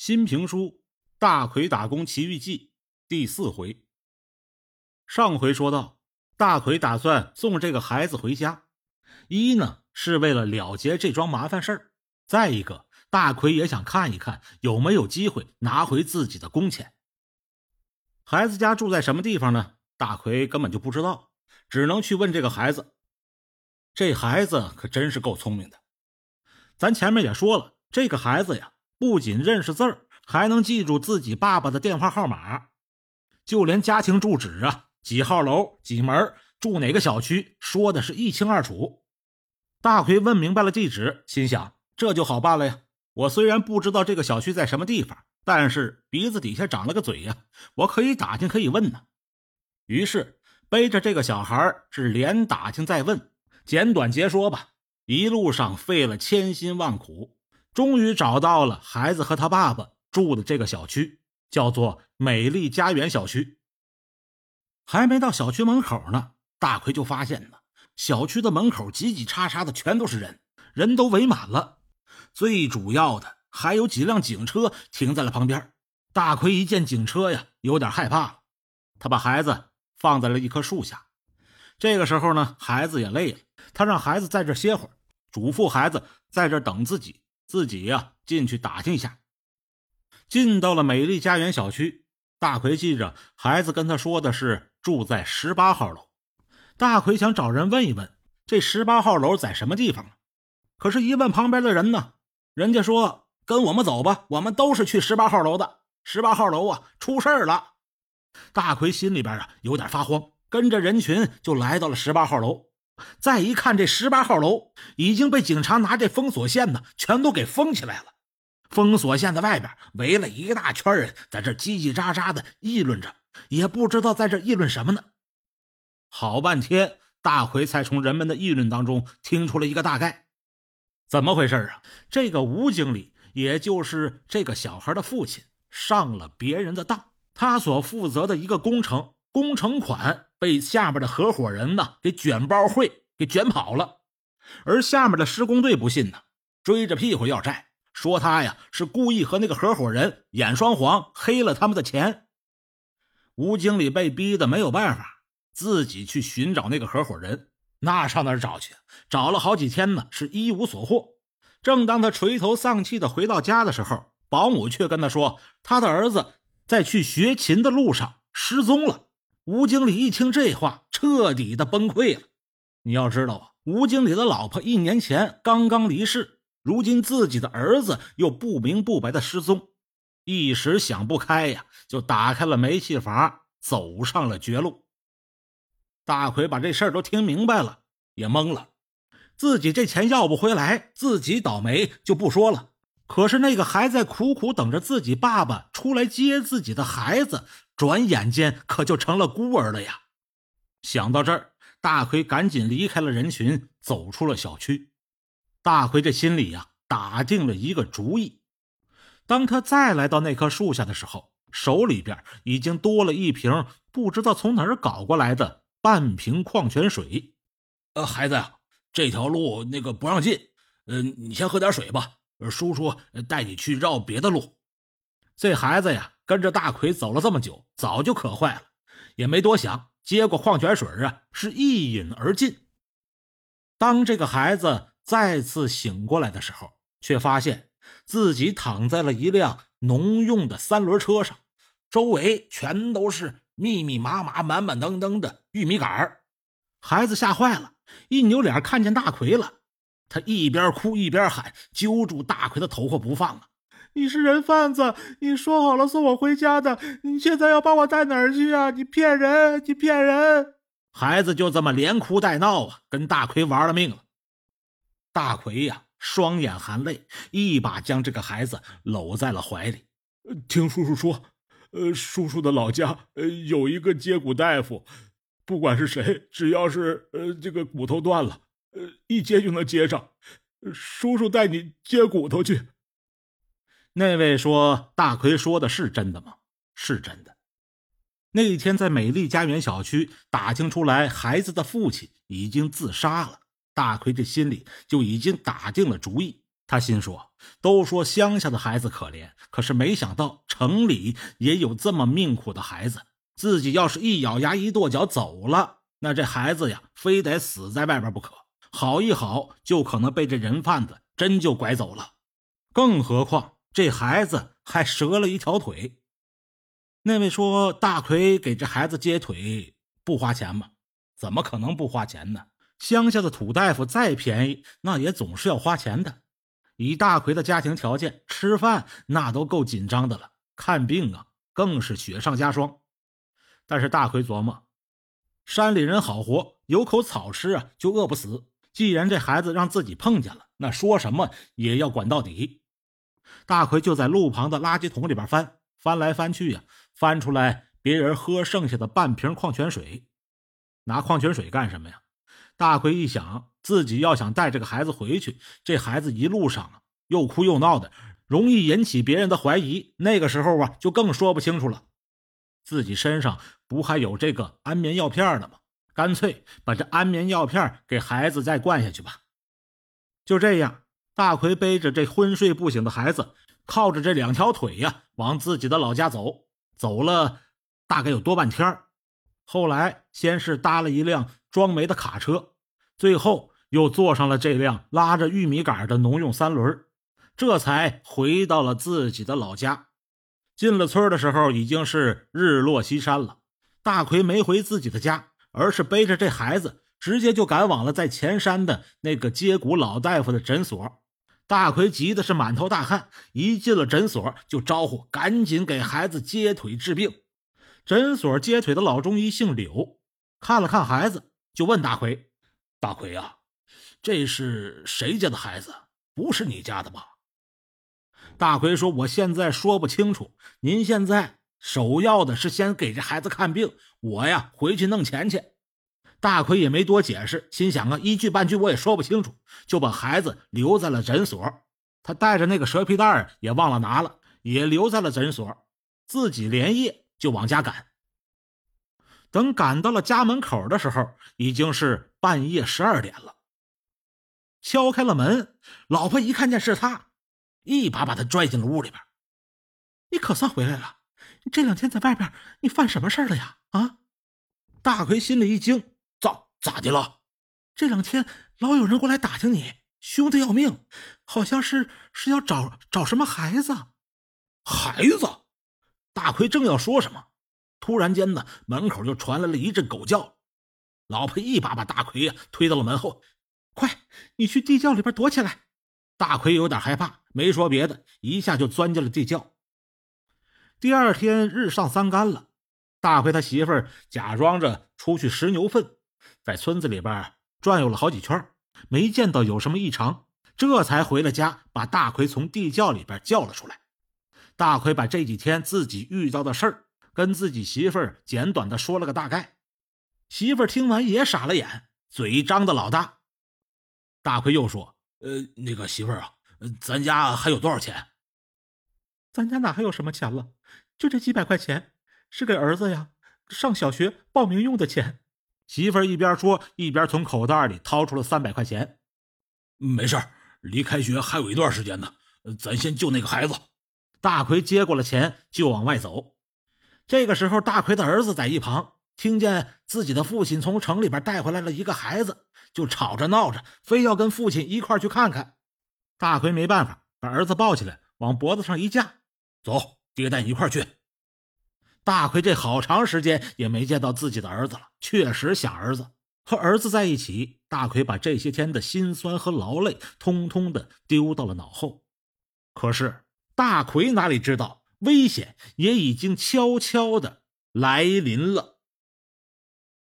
新评书《大奎打工奇遇记》第四回。上回说到，大奎打算送这个孩子回家，一呢是为了了结这桩麻烦事儿，再一个，大奎也想看一看有没有机会拿回自己的工钱。孩子家住在什么地方呢？大奎根本就不知道，只能去问这个孩子。这孩子可真是够聪明的，咱前面也说了，这个孩子呀。不仅认识字儿，还能记住自己爸爸的电话号码，就连家庭住址啊，几号楼、几门、住哪个小区，说的是一清二楚。大奎问明白了地址，心想这就好办了呀。我虽然不知道这个小区在什么地方，但是鼻子底下长了个嘴呀，我可以打听，可以问呢。于是背着这个小孩是连打听再问，简短截说吧，一路上费了千辛万苦。终于找到了孩子和他爸爸住的这个小区，叫做美丽家园小区。还没到小区门口呢，大奎就发现了小区的门口挤挤叉叉的，全都是人，人都围满了。最主要的还有几辆警车停在了旁边。大奎一见警车呀，有点害怕了。他把孩子放在了一棵树下。这个时候呢，孩子也累了，他让孩子在这歇会儿，嘱咐孩子在这等自己。自己呀，进去打听一下。进到了美丽家园小区，大奎记着孩子跟他说的是住在十八号楼。大奎想找人问一问，这十八号楼在什么地方？可是，一问旁边的人呢，人家说：“跟我们走吧，我们都是去十八号楼的。十八号楼啊，出事了。”大奎心里边啊有点发慌，跟着人群就来到了十八号楼。再一看，这十八号楼已经被警察拿这封锁线呢，全都给封起来了。封锁线的外边围了一大圈人，在这叽叽喳喳的议论着，也不知道在这议论什么呢。好半天，大奎才从人们的议论当中听出了一个大概。怎么回事啊？这个吴经理，也就是这个小孩的父亲，上了别人的当，他所负责的一个工程。工程款被下面的合伙人呢给卷包会给卷跑了，而下面的施工队不信呢，追着屁股要债，说他呀是故意和那个合伙人演双簧，黑了他们的钱。吴经理被逼的没有办法，自己去寻找那个合伙人，那上哪找去？找了好几天呢，是一无所获。正当他垂头丧气的回到家的时候，保姆却跟他说，他的儿子在去学琴的路上失踪了。吴经理一听这话，彻底的崩溃了。你要知道啊，吴经理的老婆一年前刚刚离世，如今自己的儿子又不明不白的失踪，一时想不开呀，就打开了煤气阀，走上了绝路。大奎把这事儿都听明白了，也懵了。自己这钱要不回来，自己倒霉就不说了。可是那个还在苦苦等着自己爸爸出来接自己的孩子，转眼间可就成了孤儿了呀！想到这儿，大奎赶紧离开了人群，走出了小区。大奎这心里呀，打定了一个主意。当他再来到那棵树下的时候，手里边已经多了一瓶不知道从哪儿搞过来的半瓶矿泉水。呃，孩子，这条路那个不让进，嗯，你先喝点水吧。叔叔带你去绕别的路。这孩子呀，跟着大奎走了这么久，早就渴坏了，也没多想，接过矿泉水啊，是一饮而尽。当这个孩子再次醒过来的时候，却发现自己躺在了一辆农用的三轮车上，周围全都是密密麻麻、满满登登的玉米杆孩子吓坏了，一扭脸看见大奎了。他一边哭一边喊，揪住大奎的头发不放啊！你是人贩子，你说好了送我回家的，你现在要把我带哪儿去啊？你骗人，你骗人！孩子就这么连哭带闹啊，跟大奎玩了命了。大奎呀，双眼含泪，一把将这个孩子搂在了怀里。听叔叔说，呃，叔叔的老家呃有一个接骨大夫，不管是谁，只要是呃这个骨头断了。呃，一接就能接上，叔叔带你接骨头去。那位说：“大奎说的是真的吗？”是真的。那一天在美丽家园小区打听出来，孩子的父亲已经自杀了。大奎这心里就已经打定了主意，他心说：“都说乡下的孩子可怜，可是没想到城里也有这么命苦的孩子。自己要是一咬牙一跺脚走了，那这孩子呀，非得死在外边不可。好一好，就可能被这人贩子真就拐走了。更何况这孩子还折了一条腿。”那位说：“大奎给这孩子接腿不花钱吗？怎么可能不花钱呢？乡下的土大夫再便宜，那也总是要花钱的。”以大奎的家庭条件，吃饭那都够紧张的了，看病啊更是雪上加霜。但是大奎琢磨，山里人好活，有口草吃啊，就饿不死。既然这孩子让自己碰见了，那说什么也要管到底。大奎就在路旁的垃圾桶里边翻，翻来翻去呀，翻出来别人喝剩下的半瓶矿泉水。拿矿泉水干什么呀？大奎一想，自己要想带这个孩子回去，这孩子一路上啊又哭又闹的，容易引起别人的怀疑。那个时候啊，就更说不清楚了。自己身上不还有这个安眠药片呢吗？干脆把这安眠药片给孩子再灌下去吧。就这样，大奎背着这昏睡不醒的孩子，靠着这两条腿呀，往自己的老家走。走了大概有多半天后来先是搭了一辆。装煤的卡车，最后又坐上了这辆拉着玉米杆的农用三轮，这才回到了自己的老家。进了村的时候，已经是日落西山了。大奎没回自己的家，而是背着这孩子，直接就赶往了在前山的那个接骨老大夫的诊所。大奎急的是满头大汗，一进了诊所就招呼赶紧给孩子接腿治病。诊所接腿的老中医姓柳，看了看孩子。就问大奎：“大奎呀，这是谁家的孩子？不是你家的吧？”大奎说：“我现在说不清楚。您现在首要的是先给这孩子看病，我呀回去弄钱去。”大奎也没多解释，心想啊，一句半句我也说不清楚，就把孩子留在了诊所。他带着那个蛇皮袋也忘了拿了，也留在了诊所，自己连夜就往家赶。等赶到了家门口的时候，已经是半夜十二点了。敲开了门，老婆一看见是他，一把把他拽进了屋里边。你可算回来了！你这两天在外边，你犯什么事了呀？啊！大奎心里一惊，咋的了？这两天老有人过来打听你，凶的要命，好像是是要找找什么孩子。孩子！大奎正要说什么。突然间呢，门口就传来了一阵狗叫，老婆一把把大奎呀推到了门后，快，你去地窖里边躲起来。大奎有点害怕，没说别的，一下就钻进了地窖。第二天日上三竿了，大奎他媳妇儿假装着出去拾牛粪，在村子里边转悠了好几圈，没见到有什么异常，这才回了家，把大奎从地窖里边叫了出来。大奎把这几天自己遇到的事儿。跟自己媳妇儿简短的说了个大概，媳妇儿听完也傻了眼，嘴张的老大。大奎又说：“呃，那个媳妇儿啊，咱家还有多少钱？咱家哪还有什么钱了？就这几百块钱，是给儿子呀上小学报名用的钱。”媳妇儿一边说，一边从口袋里掏出了三百块钱。没事离开学还有一段时间呢，咱先救那个孩子。大奎接过了钱，就往外走。这个时候，大奎的儿子在一旁听见自己的父亲从城里边带回来了一个孩子，就吵着闹着，非要跟父亲一块去看看。大奎没办法，把儿子抱起来，往脖子上一架，走，爹带你一块去。大奎这好长时间也没见到自己的儿子了，确实想儿子，和儿子在一起。大奎把这些天的辛酸和劳累，通通的丢到了脑后。可是大奎哪里知道？危险也已经悄悄的来临了。